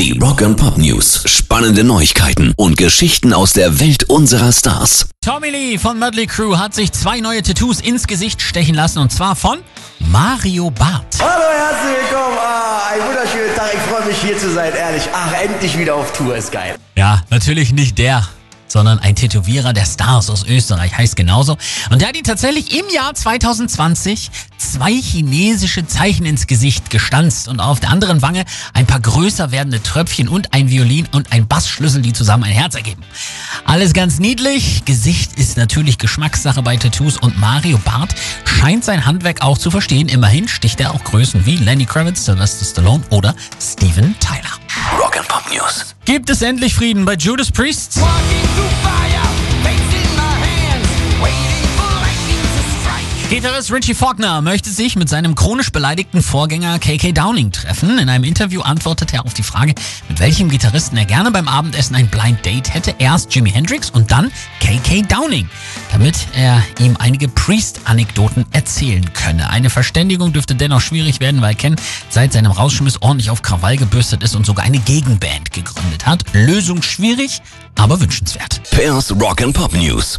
Die Rock and Pop News. Spannende Neuigkeiten und Geschichten aus der Welt unserer Stars. Tommy Lee von Mötley Crew hat sich zwei neue Tattoos ins Gesicht stechen lassen und zwar von Mario Barth. Hallo, herzlich willkommen. Ah, ein wunderschönen Tag. Ich freue mich hier zu sein, ehrlich. Ach, endlich wieder auf Tour, ist geil. Ja, natürlich nicht der sondern ein Tätowierer der Stars aus Österreich, heißt genauso. Und der hat ihn tatsächlich im Jahr 2020 zwei chinesische Zeichen ins Gesicht gestanzt und auf der anderen Wange ein paar größer werdende Tröpfchen und ein Violin und ein Bassschlüssel, die zusammen ein Herz ergeben. Alles ganz niedlich. Gesicht ist natürlich Geschmackssache bei Tattoos und Mario Barth scheint sein Handwerk auch zu verstehen. Immerhin sticht er auch Größen wie Lenny Kravitz, Sylvester Stallone oder Steven Tyler. Rock and Pop News. Gibt es endlich Frieden bei Judas Priest? Gitarrist Richie Faulkner möchte sich mit seinem chronisch beleidigten Vorgänger KK Downing treffen. In einem Interview antwortet er auf die Frage, mit welchem Gitarristen er gerne beim Abendessen ein Blind Date hätte. Erst Jimi Hendrix und dann KK Downing, damit er ihm einige Priest-Anekdoten erzählen könne. Eine Verständigung dürfte dennoch schwierig werden, weil Ken seit seinem Rausschmiss ordentlich auf Krawall gebürstet ist und sogar eine Gegenband gegründet hat. Lösung schwierig, aber wünschenswert. Pairs Rock and Pop News.